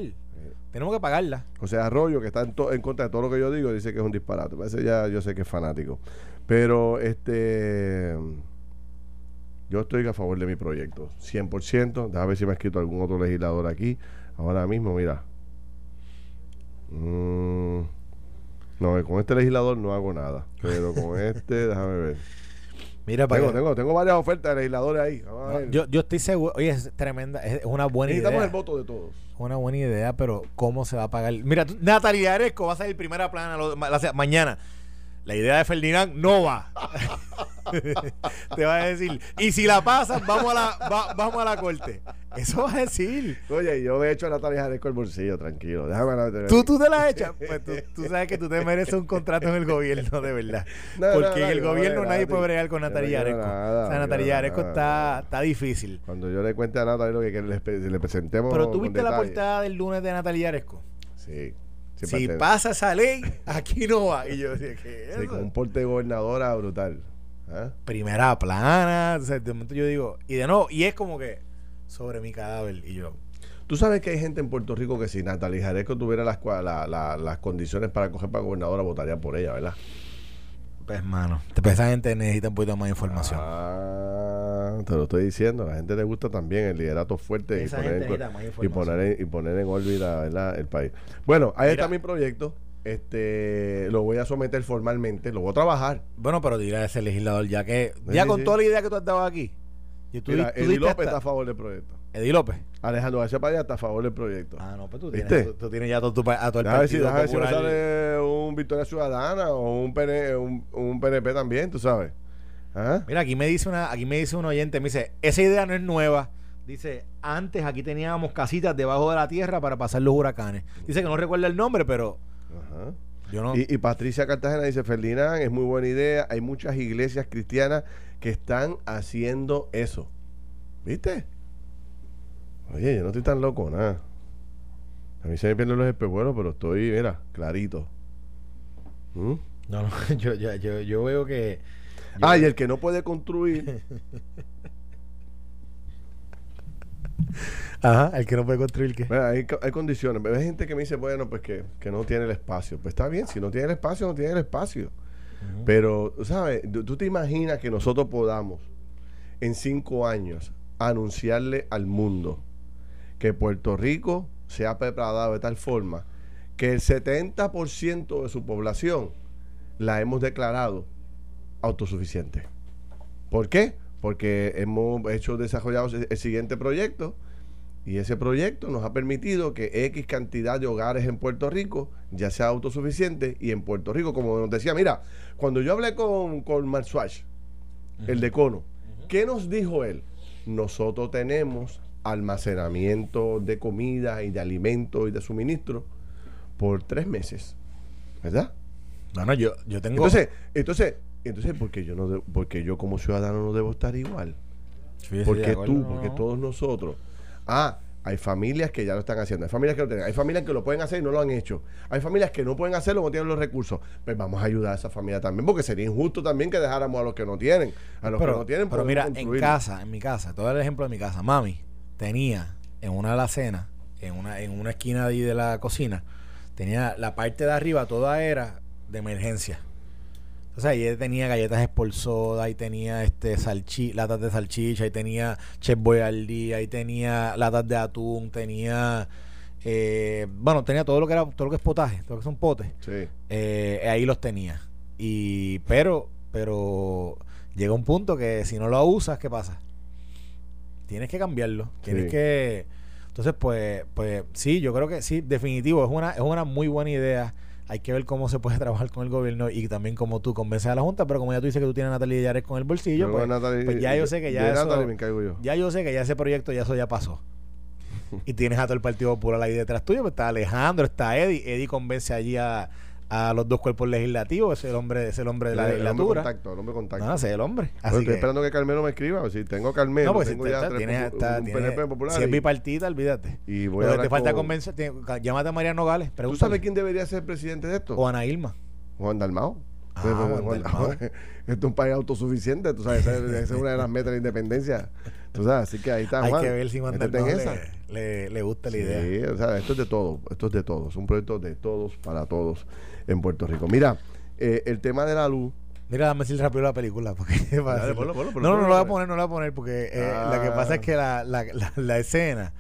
Tenemos que pagarla. José Arroyo, que está en, to- en contra de todo lo que yo digo, dice que es un disparate. Parece ya yo sé que es fanático. Pero este yo estoy a favor de mi proyecto. 100%. Déjame ver si me ha escrito algún otro legislador aquí. Ahora mismo, mira. Mm, no, con este legislador no hago nada. Pero con [LAUGHS] este, déjame ver. Mira, tengo, tengo, tengo varias ofertas de legisladores ahí. yo, yo estoy seguro, oye, es tremenda, es una buena idea. Necesitamos el voto de todos. Una buena idea, pero ¿cómo se va a pagar? Mira, Natalia Aresco va a salir primera plana mañana. La idea de Ferdinand no va. [LAUGHS] Te va a decir, y si la pasan, vamos a la, vamos a la corte. Eso va a decir. Oye, yo he hecho a Natalia Jareco el bolsillo, tranquilo. Déjame ¿Tú, tú te la has hecho? Pues tú, sabes que tú te mereces un contrato en el gobierno, de verdad. Porque en el gobierno nadie puede bregar con Natalia Jareco. o sea, Natalia Jareco está, está difícil. Cuando yo le cuente a Natalia lo que le, le presentemos. Pero tú viste la portada del lunes de Natalia Jareco. Sí. Si pasa esa ley, [LAUGHS] aquí no va. Y yo decía, ¿qué Sí, con un porte de gobernadora brutal. ¿Ah? Primera plana. de momento yo digo, y de nuevo, y es como que sobre mi cadáver. Y yo. Tú sabes que hay gente en Puerto Rico que si Natalia Jareco tuviera las, las condiciones para coger para gobernadora, votaría por ella, ¿verdad? Pues, mano, esa gente necesita un poquito más de información. Ah, te lo estoy diciendo. A la gente le gusta también el liderato fuerte y poner, en, y poner, y poner en órbita ¿verdad? el país. Bueno, ahí está mi proyecto. Este lo voy a someter formalmente, lo voy a trabajar. Bueno, pero dirá ese legislador, ya que, ya con toda la idea que tú has dado aquí. Y tú, Mira, López está a favor del proyecto. Eddie López. Alejandro García Padilla está a favor del proyecto. Ah, no, pues tú tienes, tú, tienes ya todo, tu, a todo el partido ver si sale un Victoria Ciudadana o un, PN, un, un PNP también, tú sabes. ¿Ah? Mira, aquí me dice una aquí me dice un oyente, me dice, esa idea no es nueva. Dice, antes aquí teníamos casitas debajo de la tierra para pasar los huracanes. Dice que no recuerda el nombre, pero... Ajá. Yo no. Y, y, Patricia Cartagena dice, Ferdinand, es muy buena idea. Hay muchas iglesias cristianas que están haciendo eso. ¿Viste? Oye, yo no estoy tan loco, nada. A mí se me pierden los espejuelos, pero estoy, mira, clarito. ¿Mm? No, [LAUGHS] no, yo, yo, yo, veo que. Ah, y el que no puede construir. [LAUGHS] Ajá, el que no puede construir qué. hay, hay, condiciones. Hay gente que me dice, bueno, pues que, que, no tiene el espacio. Pues está bien, si no tiene el espacio, no tiene el espacio. Pero, ¿sabes? Tú te imaginas que nosotros podamos en cinco años anunciarle al mundo que Puerto Rico se ha preparado de tal forma que el 70% de su población la hemos declarado autosuficiente. ¿Por qué? Porque hemos hecho desarrollado el siguiente proyecto y ese proyecto nos ha permitido que X cantidad de hogares en Puerto Rico ya sea autosuficiente y en Puerto Rico, como nos decía, mira, cuando yo hablé con, con el de Cono, ¿qué nos dijo él? Nosotros tenemos almacenamiento de comida y de alimentos y de suministro por tres meses. ¿Verdad? No, no, yo, yo tengo. Entonces, entonces, entonces, porque yo no porque yo como ciudadano no debo estar igual. porque tú, porque todos nosotros. Ah, hay familias que ya lo están haciendo, hay familias que lo tienen, hay familias que lo pueden hacer y no lo han hecho, hay familias que no pueden hacerlo, no tienen los recursos. Pues vamos a ayudar a esa familia también, porque sería injusto también que dejáramos a los que no tienen, a los que no tienen. Pero mira, en casa, en mi casa, todo el ejemplo de mi casa, mami, tenía en una alacena, en una, en una esquina de, de la cocina, tenía la parte de arriba, toda era de emergencia. O sea, ahí tenía galletas Sport ahí tenía este salchi, latas de salchicha, ahí tenía Chef Boyardee, ahí tenía latas de atún, tenía eh, bueno, tenía todo lo que era todo lo que es potaje, todo lo que son potes. Sí. Eh, ahí los tenía. Y pero pero llega un punto que si no lo usas, ¿qué pasa? tienes que cambiarlo. Tienes que. Entonces, pues, pues sí, yo creo que sí, definitivo, es una, es una muy buena idea. Hay que ver cómo se puede [LAUGHS] trabajar con el gobierno y también cómo tú convences a la Junta, pero como ya tú dices que tú tienes a Natalia Yares con el bolsillo, pues, pues, ya yo sé que ya eso, ya yo sé que ya ese proyecto ya eso ya pasó. [LAUGHS] y tienes a todo el Partido Popular ahí detrás tuyo, pues está Alejandro, está Eddie, Eddie convence allí a a los dos cuerpos legislativos, es el hombre, es el hombre de la legislatura. El hombre contacto, el hombre contacto. No, es el hombre. Así estoy esperando que Carmelo me escriba, si tengo Carmelo, no, tengo ya tres, un PNP popular. Si es bipartita, olvídate. Y voy te falta convencer, llámate a Mariano Nogales. ¿Tú sabes quién debería ser presidente de esto? O Ana Ilma. Juan Dalmao. Ah, Juan, [LAUGHS] Esto es un país autosuficiente, tú sabes, esa, es una de las metas de independencia. Tú sabes, así que ahí está [LAUGHS] Hay que ver si Juan le, le, gusta la idea. Sí, o sea, esto es de todo, esto es de todos, un proyecto de todos para todos en Puerto Rico. Mira, eh, el tema de la luz. Mira, dame decir rápido la película. Porque [LAUGHS] no, no, no lo voy a poner, no lo voy a poner porque eh, lo que pasa es que la, la, la, escena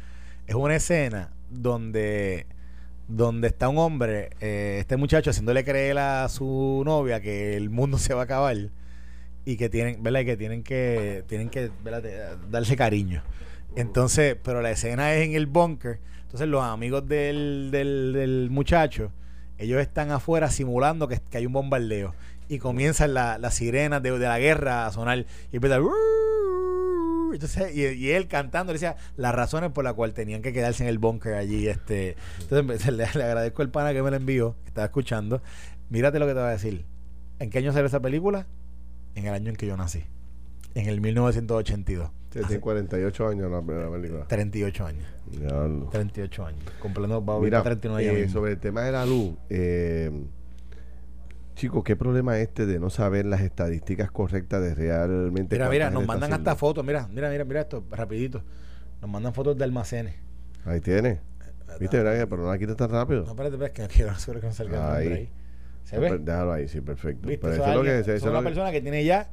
es una escena donde donde está un hombre, eh, este muchacho haciéndole creer a su novia que el mundo [LAUGHS] se va a acabar y que tienen, ¿verdad? Y que tienen que, tienen que darse cariño. Entonces, pero la escena es en el bunker. Entonces los amigos del, del, del muchacho, ellos están afuera simulando que, que hay un bombardeo. Y comienzan las sirenas de, de, la guerra a sonar. Y empieza... Entonces, y, él cantando, le decía las razones por las cuales tenían que quedarse en el bunker allí. Este, entonces [LAUGHS] le, agradezco el pana que me lo envió, que estaba escuchando. Mírate lo que te voy a decir. ¿En qué año salió esa película? En el año en que yo nací. En el 1982. tiene 48 años la, película. 38 años. 38 años. Completo, va a Mira, 39 años. Eh, sobre el tema de la luz, eh, Chicos, ¿qué problema es este de no saber las estadísticas correctas de realmente? Mira, mira, nos mandan hasta fotos. Mira, mira, mira, mira esto, rapidito. Nos mandan fotos de almacenes. Ahí tiene. Eh, ¿Viste? Mira, pero no la quites tan rápido. No, espérate, es [LAUGHS] que no quiero que no salga ahí. ahí. ¿Se ve? Déjalo ahí, sí, perfecto. ¿Viste? Pero eso es lo que, es una persona que... tiene ya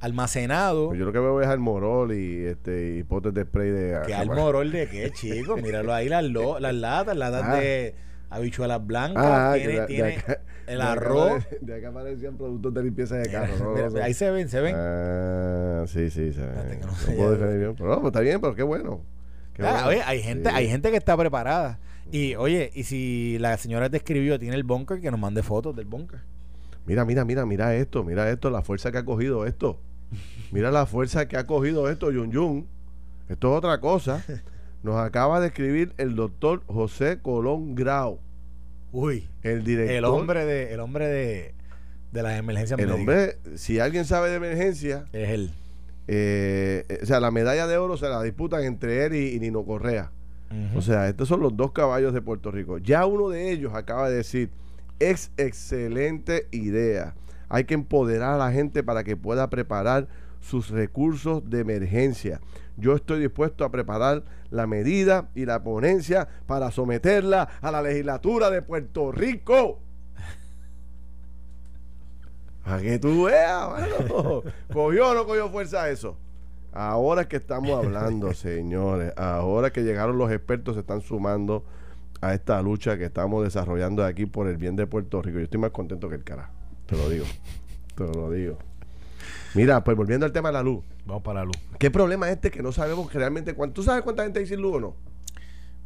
almacenado. Pues yo lo que veo es morol y este y potes de spray de. ¿Qué morol de qué, [LAUGHS] chico? Míralo ahí, las, las latas, las latas ah. de habichuelas blancas, ah, tiene, tiene el arroz. De, acá aparecían productos de limpieza de carro. ahí se ven, se ven. Ah, sí, sí, se ven. No, puedo bien. Pero no, pues está bien, pero qué bueno. oye, hay gente, hay gente que está preparada. Y oye, y si la señora te escribió, tiene el bunker, que nos mande fotos del bunker. Mira, mira, mira, mira esto, mira esto, la fuerza que ha cogido esto. Mira la fuerza que ha cogido esto, Yun Yun. Esto es otra cosa. [LAUGHS] Nos acaba de escribir el doctor José Colón Grau. Uy. El director. El hombre de, el hombre de, de las emergencias El hombre, si alguien sabe de emergencia. Es él. Eh, o sea, la medalla de oro se la disputan entre él y, Nino Correa. O sea, estos son los dos caballos de Puerto Rico. Ya uno de ellos acaba de decir, es excelente idea. Hay que empoderar a la gente para que pueda preparar sus recursos de emergencia. Yo estoy dispuesto a preparar la medida y la ponencia para someterla a la legislatura de Puerto Rico. A que tú veas, ¿Cogió o no cogió fuerza eso? Ahora que estamos hablando, [LAUGHS] señores. Ahora que llegaron los expertos, se están sumando a esta lucha que estamos desarrollando aquí por el bien de Puerto Rico. Yo estoy más contento que el carajo. Te lo digo. Te lo digo. Mira, pues volviendo al tema de la luz. Vamos para la luz. ¿Qué problema es este que no sabemos realmente cuánto? ¿Tú sabes cuánta gente hay sin luz o no?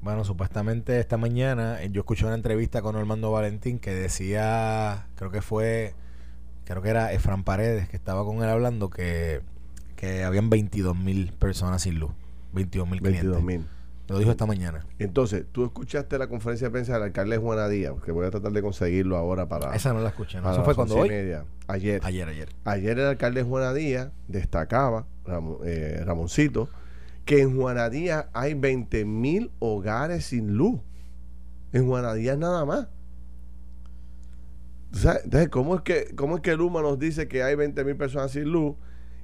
Bueno, supuestamente esta mañana eh, yo escuché una entrevista con Armando Valentín que decía, creo que fue, creo que era Efran Paredes, que estaba con él hablando que, que habían 22 mil personas sin luz. 22 mil 22 mil. Lo dijo esta mañana. Entonces, tú escuchaste la conferencia de prensa del alcalde Juana Díaz, que voy a tratar de conseguirlo ahora para. Esa no la escuché, ¿no? Eso fue cuando hoy. Media. Ayer. Ayer, ayer. Ayer el alcalde Juana Díaz destacaba, eh, Ramoncito, que en Juana Díaz hay 20 mil hogares sin luz. En Juana Díaz nada más. Entonces, ¿cómo es que, cómo es que Luma nos dice que hay 20 mil personas sin luz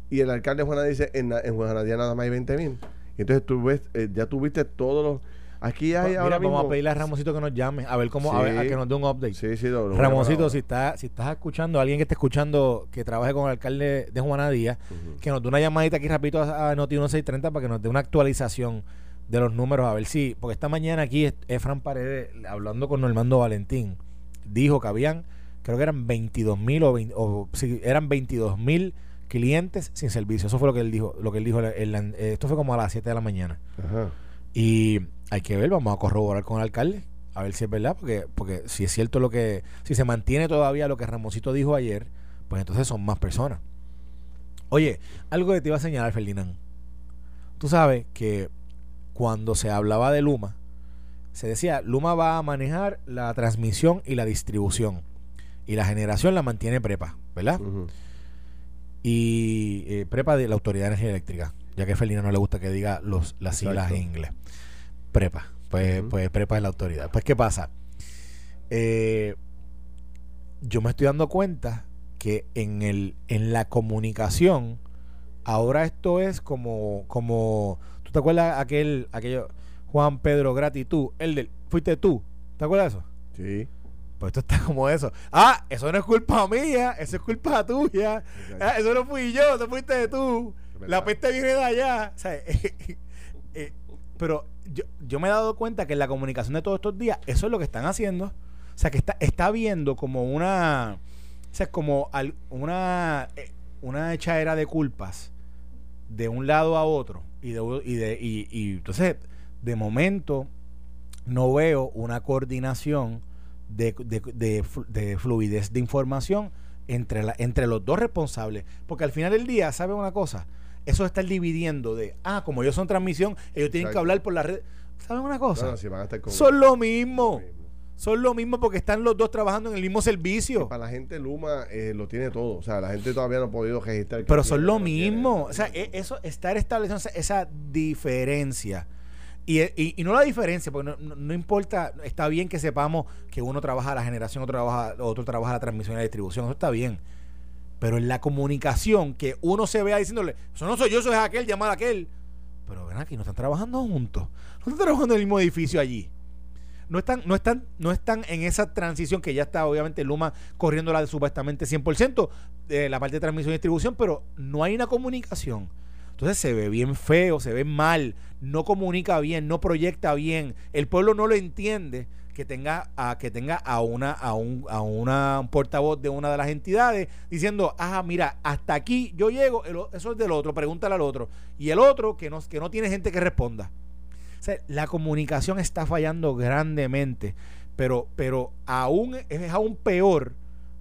y el alcalde Juana dice en, en Juana Díaz nada más hay 20 mil? Entonces tú ves, eh, ya tuviste todos los... Aquí hay pues, ahora vamos a pedirle a Ramoncito que nos llame, a ver cómo, a, ver, que nos dé un update. Sí, sí, Ramoncito, si, está, si estás escuchando, alguien que esté escuchando, que trabaje con el alcalde de Juana Díaz, que nos dé una llamadita aquí rapidito a, Noti 1630 para que nos dé una actualización de los números, a ver si, porque esta mañana aquí Efran Paredes, hablando con Normando Valentín, dijo que habían, creo que eran 22 mil o, o si eran 22 mil clientes sin servicio. Eso fue lo que él dijo. Lo que él dijo esto fue como a las 7 de la mañana. Y hay que ver, vamos a corroborar con el alcalde. A ver si es verdad, porque, porque si es cierto lo que. Si se mantiene todavía lo que Ramosito dijo ayer, pues entonces son más personas. Oye, algo que te iba a señalar, Ferdinand. Tú sabes que cuando se hablaba de Luma, se decía, Luma va a manejar la transmisión y la distribución. Y la generación la mantiene prepa, ¿verdad? Y eh, prepa de la Autoridad de Energía Eléctrica, ya que a Felina no le gusta que diga los, las siglas en inglés. Prepa, pues, pues prepa es la autoridad. Pues, ¿qué pasa? Eh, yo me estoy dando cuenta que en, el, en la comunicación, ahora esto es como, como ¿tú te acuerdas aquel, aquello, Juan Pedro Gratitud, el del, fuiste tú, ¿te acuerdas de eso? Sí. Pues esto está [LAUGHS] como eso. Ah, eso no es culpa mía, eso es culpa tuya. Ah, eso no fui yo, eso fuiste de tú. La peste viene de allá. [LAUGHS] Eh, pero yo, yo, me he dado cuenta que en la comunicación de todos estos días, eso es lo que están haciendo. O sea, que está, está viendo como una. O sea, como una. Eh, una echadera de culpas de un lado a otro y de, y de y, entonces de momento no veo una coordinación de, de, fluidez de información entre, la, entre los dos responsables. Porque al final del día, ¿sabe una cosa? Eso está dividiendo de, ah, como ellos son transmisión, ellos tienen que hablar por la red. ¿Saben una cosa? son lo mismo. Son lo mismo porque están los dos trabajando en el mismo servicio. para la gente Luma eh, lo tiene todo. O sea, la gente todavía no ha podido registrar. Pero son lo mismo. o sea, e, eso, estar estableciendo esa diferencia y, no la diferencia, porque no, importa, está bien que sepamos que uno trabaja la generación, otro trabaja, otro trabaja la transmisión y la distribución, eso está bien. Pero en la comunicación, que uno se vea diciéndole, eso no soy yo, eso es aquel, llamar a aquel. Pero ven aquí, no están trabajando juntos. No están trabajando en el mismo edificio allí. No están, no están, no están en esa transición que ya está, obviamente, Luma corriendo la de supuestamente 100% de la parte de transmisión y distribución, pero no hay una comunicación. Entonces se ve bien feo, se ve mal, no comunica bien, no proyecta bien. El pueblo no lo entiende que tenga a que tenga a una a un a una portavoz de una de las entidades diciendo, "Ah, mira, hasta aquí yo llego, eso es del otro, pregúntale al otro." Y el otro que no que no tiene gente que responda. La comunicación está fallando grandemente, pero pero aún es aún peor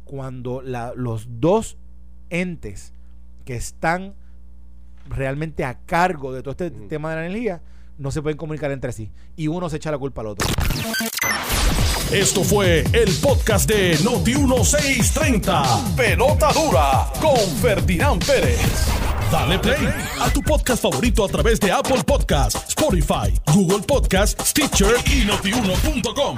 cuando los dos entes que están realmente a cargo de todo este tema de la energía, no se pueden comunicar entre sí. Y uno se echa la culpa al otro. Esto fue el podcast de Noti1630. Pelota dura con Ferdinand Pérez. Dale play a tu podcast favorito a través de Apple Podcasts, Spotify, Google Podcasts, Stitcher y notiuno.com.